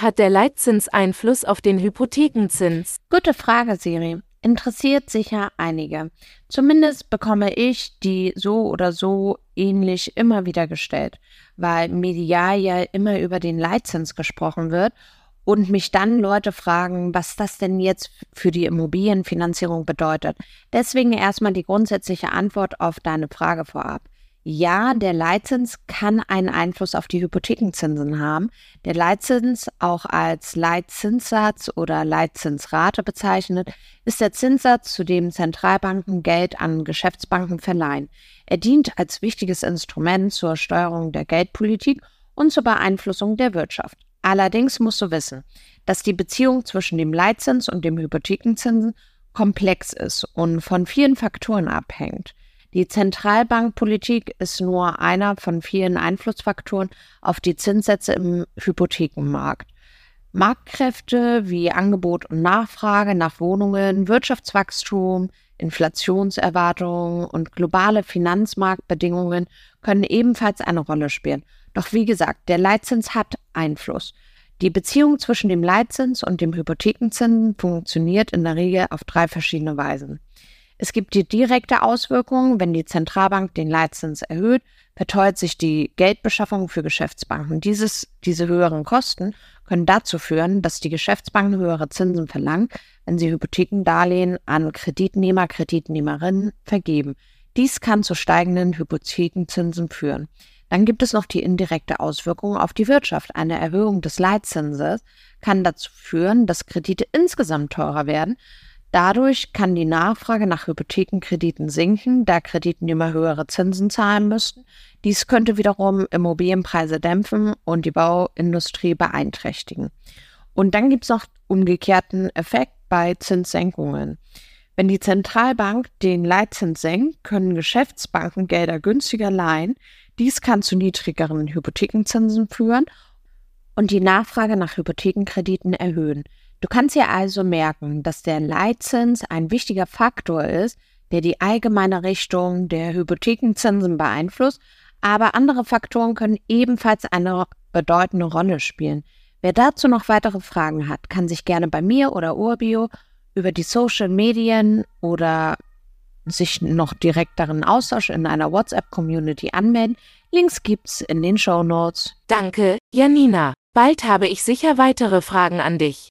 hat der Leitzins Einfluss auf den Hypothekenzins? Gute Frage, Siri. Interessiert sicher einige. Zumindest bekomme ich die so oder so ähnlich immer wieder gestellt, weil medial ja immer über den Leitzins gesprochen wird und mich dann Leute fragen, was das denn jetzt für die Immobilienfinanzierung bedeutet. Deswegen erstmal die grundsätzliche Antwort auf deine Frage vorab. Ja, der Leitzins kann einen Einfluss auf die Hypothekenzinsen haben. Der Leitzins, auch als Leitzinssatz oder Leitzinsrate bezeichnet, ist der Zinssatz, zu dem Zentralbanken Geld an Geschäftsbanken verleihen. Er dient als wichtiges Instrument zur Steuerung der Geldpolitik und zur Beeinflussung der Wirtschaft. Allerdings musst du wissen, dass die Beziehung zwischen dem Leitzins und dem Hypothekenzinsen komplex ist und von vielen Faktoren abhängt. Die Zentralbankpolitik ist nur einer von vielen Einflussfaktoren auf die Zinssätze im Hypothekenmarkt. Marktkräfte wie Angebot und Nachfrage nach Wohnungen, Wirtschaftswachstum, Inflationserwartungen und globale Finanzmarktbedingungen können ebenfalls eine Rolle spielen. Doch wie gesagt, der Leitzins hat Einfluss. Die Beziehung zwischen dem Leitzins und dem Hypothekenzinsen funktioniert in der Regel auf drei verschiedene Weisen. Es gibt die direkte Auswirkung, wenn die Zentralbank den Leitzins erhöht, verteuert sich die Geldbeschaffung für Geschäftsbanken. Dieses, diese höheren Kosten können dazu führen, dass die Geschäftsbanken höhere Zinsen verlangen, wenn sie Hypothekendarlehen an Kreditnehmer, Kreditnehmerinnen vergeben. Dies kann zu steigenden Hypothekenzinsen führen. Dann gibt es noch die indirekte Auswirkung auf die Wirtschaft. Eine Erhöhung des Leitzinses kann dazu führen, dass Kredite insgesamt teurer werden, Dadurch kann die Nachfrage nach Hypothekenkrediten sinken, da Kreditnehmer höhere Zinsen zahlen müssten. Dies könnte wiederum Immobilienpreise dämpfen und die Bauindustrie beeinträchtigen. Und dann gibt es noch umgekehrten Effekt bei Zinssenkungen. Wenn die Zentralbank den Leitzins senkt, können Geschäftsbanken Gelder günstiger leihen. Dies kann zu niedrigeren Hypothekenzinsen führen und die Nachfrage nach Hypothekenkrediten erhöhen. Du kannst dir also merken, dass der Leitzins ein wichtiger Faktor ist, der die allgemeine Richtung der Hypothekenzinsen beeinflusst, aber andere Faktoren können ebenfalls eine bedeutende Rolle spielen. Wer dazu noch weitere Fragen hat, kann sich gerne bei mir oder Urbio über die Social Medien oder sich noch direkt darin austauschen in einer WhatsApp-Community anmelden. Links gibt's in den Show Notes. Danke, Janina. Bald habe ich sicher weitere Fragen an dich.